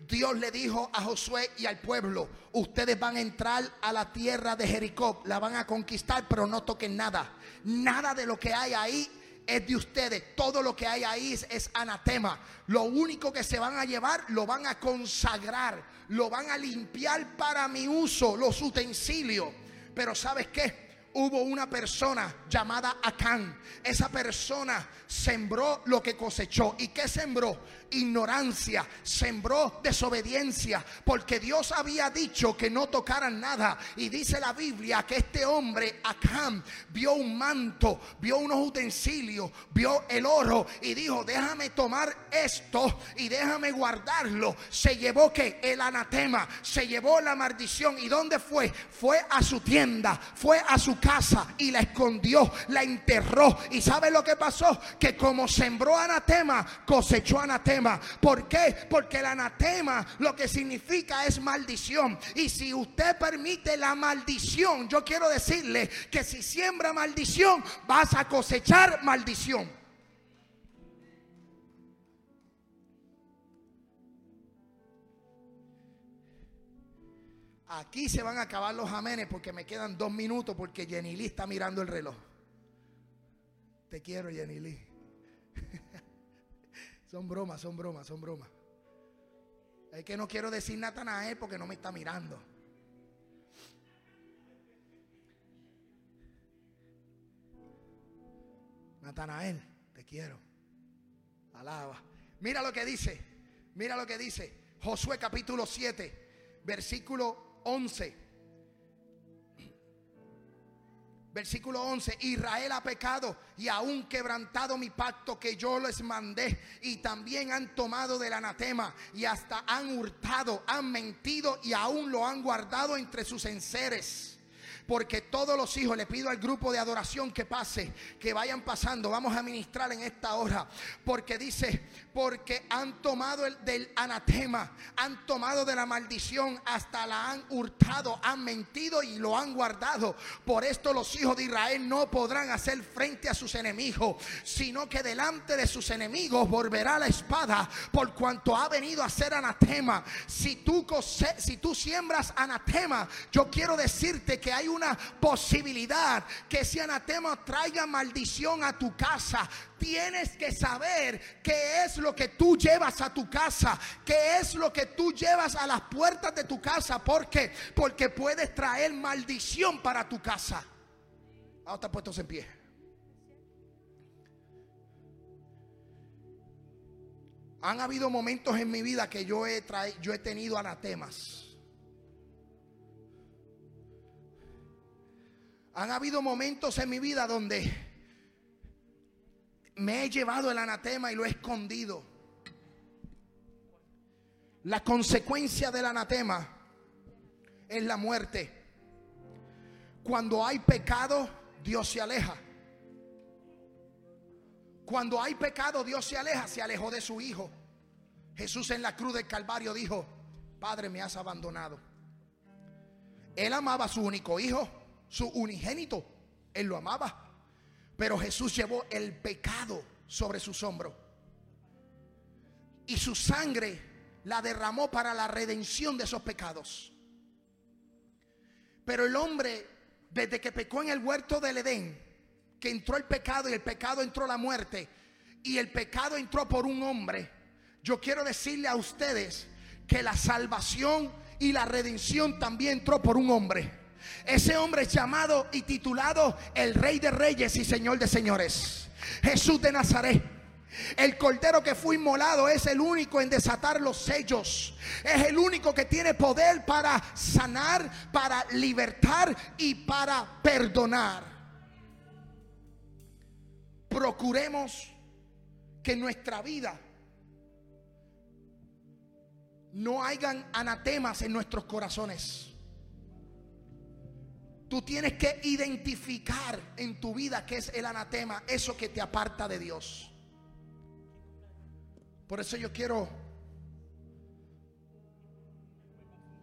Dios le dijo a Josué y al pueblo, ustedes van a entrar a la tierra de Jericó, la van a conquistar, pero no toquen nada. Nada de lo que hay ahí es de ustedes. Todo lo que hay ahí es, anatema. Lo único que se van a llevar lo van a consagrar, lo van a limpiar para mi uso, los utensilios. Pero ¿sabes qué? hubo una persona llamada Acán. Esa persona sembró lo que cosechó. ¿Y qué sembró? Ignorancia, sembró desobediencia, porque Dios había dicho que no tocaran nada. Y dice la Biblia que este hombre, Acán, vio un manto, vio unos utensilios, vio el oro y dijo, déjame tomar esto y déjame guardarlo. Se llevó que el anatema, se llevó la maldición. ¿Y dónde fue? Fue a su tienda, fue a su casa y la escondió, la enterró. ¿Y sabe lo que pasó? Que como sembró anatema, cosechó anatema. ¿Por qué? Porque el anatema lo que significa es maldición. Y si usted permite la maldición, yo quiero decirle que si siembra maldición, vas a cosechar maldición. Aquí se van a acabar los amenes porque me quedan dos minutos porque Jenny Lee está mirando el reloj. Te quiero, Jenny Lee. Son bromas, son bromas, son bromas. Es que no quiero decir Natanael porque no me está mirando. Natanael, te quiero. Alaba. Mira lo que dice. Mira lo que dice. Josué capítulo 7, versículo 11. Versículo 11, Israel ha pecado y aún quebrantado mi pacto que yo les mandé y también han tomado del anatema y hasta han hurtado, han mentido y aún lo han guardado entre sus enseres. Porque todos los hijos, le pido al grupo de adoración que pase, que vayan pasando, vamos a ministrar en esta hora. Porque dice, porque han tomado el del anatema, han tomado de la maldición, hasta la han hurtado, han mentido y lo han guardado. Por esto los hijos de Israel no podrán hacer frente a sus enemigos, sino que delante de sus enemigos volverá la espada, por cuanto ha venido a ser anatema. Si tú, si tú siembras anatema, yo quiero decirte que hay un una posibilidad que ese anatema traiga maldición a tu casa. Tienes que saber qué es lo que tú llevas a tu casa, qué es lo que tú llevas a las puertas de tu casa. Porque puedes traer maldición para tu casa. Ahora está puestos en pie. Han habido momentos en mi vida que yo he, yo he tenido anatemas. Han habido momentos en mi vida donde me he llevado el anatema y lo he escondido. La consecuencia del anatema es la muerte. Cuando hay pecado, Dios se aleja. Cuando hay pecado, Dios se aleja, se alejó de su Hijo. Jesús en la cruz del Calvario dijo, Padre, me has abandonado. Él amaba a su único hijo su unigénito. Él lo amaba. Pero Jesús llevó el pecado sobre sus hombros. Y su sangre la derramó para la redención de esos pecados. Pero el hombre, desde que pecó en el huerto del Edén, que entró el pecado y el pecado entró la muerte, y el pecado entró por un hombre, yo quiero decirle a ustedes que la salvación y la redención también entró por un hombre. Ese hombre es llamado y titulado el Rey de Reyes y Señor de Señores. Jesús de Nazaret. El cordero que fue inmolado es el único en desatar los sellos. Es el único que tiene poder para sanar, para libertar y para perdonar. Procuremos que en nuestra vida no hayan anatemas en nuestros corazones. Tú tienes que identificar en tu vida que es el anatema, eso que te aparta de Dios. Por eso yo quiero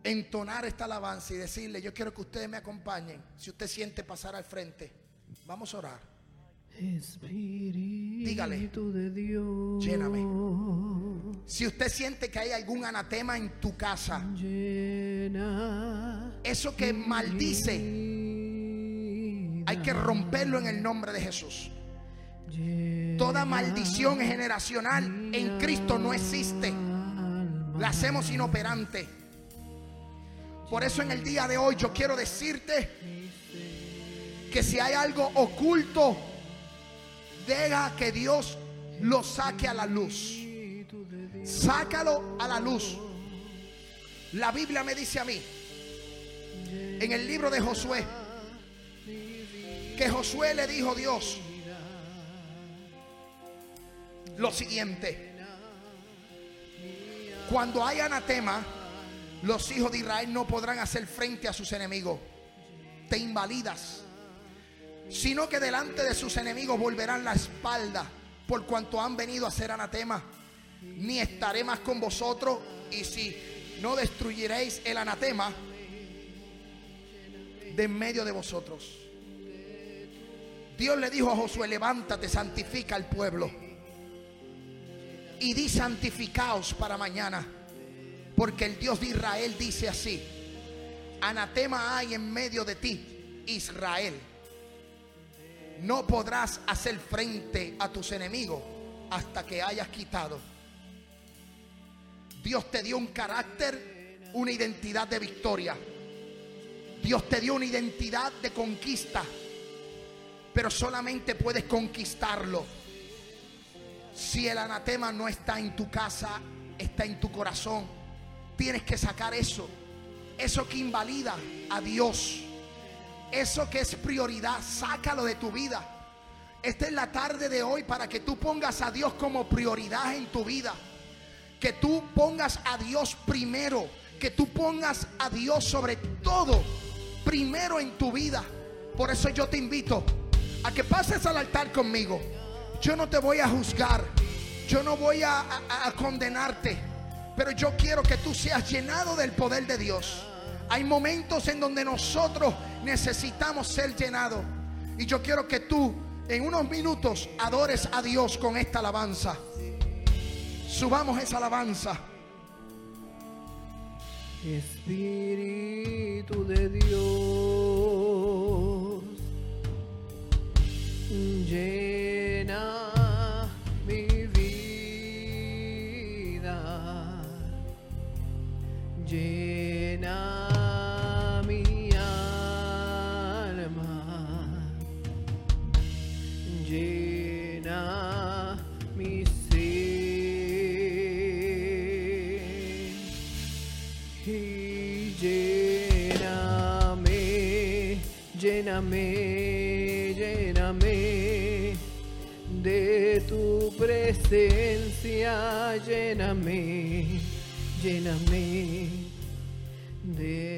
entonar esta alabanza y decirle, yo quiero que ustedes me acompañen. Si usted siente pasar al frente, vamos a orar. Espíritu Dígale, de Dios. Lléname. Si usted siente que hay algún anatema en tu casa, llena eso que maldice, que romperlo en el nombre de Jesús. Toda maldición generacional en Cristo no existe. La hacemos inoperante. Por eso en el día de hoy yo quiero decirte que si hay algo oculto deja que Dios lo saque a la luz. Sácalo a la luz. La Biblia me dice a mí, en el libro de Josué, que Josué le dijo Dios lo siguiente. Cuando hay anatema, los hijos de Israel no podrán hacer frente a sus enemigos. Te invalidas sino que delante de sus enemigos volverán la espalda por cuanto han venido a ser anatema. Ni estaré más con vosotros y si no destruiréis el anatema de en medio de vosotros. Dios le dijo a Josué, levántate, santifica al pueblo. Y di santificaos para mañana. Porque el Dios de Israel dice así, anatema hay en medio de ti, Israel no podrás hacer frente a tus enemigos hasta que hayas quitado. Dios te dio un carácter, una identidad de victoria. Dios te dio una identidad de conquista. Pero solamente puedes conquistarlo si el anatema no está en tu casa, está en tu corazón. Tienes que sacar eso. eso que invalida a Dios, eso que es prioridad, sácalo de tu vida. Esta es la tarde de hoy para que tú pongas a Dios como prioridad en tu vida. Que tú pongas a Dios primero. Que tú pongas a Dios sobre todo primero en tu vida. Por eso yo te invito a que pases al altar conmigo. Yo no te voy a juzgar. Yo no voy a, a- condenarte. Pero yo quiero que tú seas llenado del poder de Dios. Hay momentos en donde nosotros necesitamos ser llenados. Y yo quiero que tú en unos minutos adores a Dios con esta alabanza. Subamos esa alabanza. Espíritu de Dios, llena presencia, lléname, lléname de.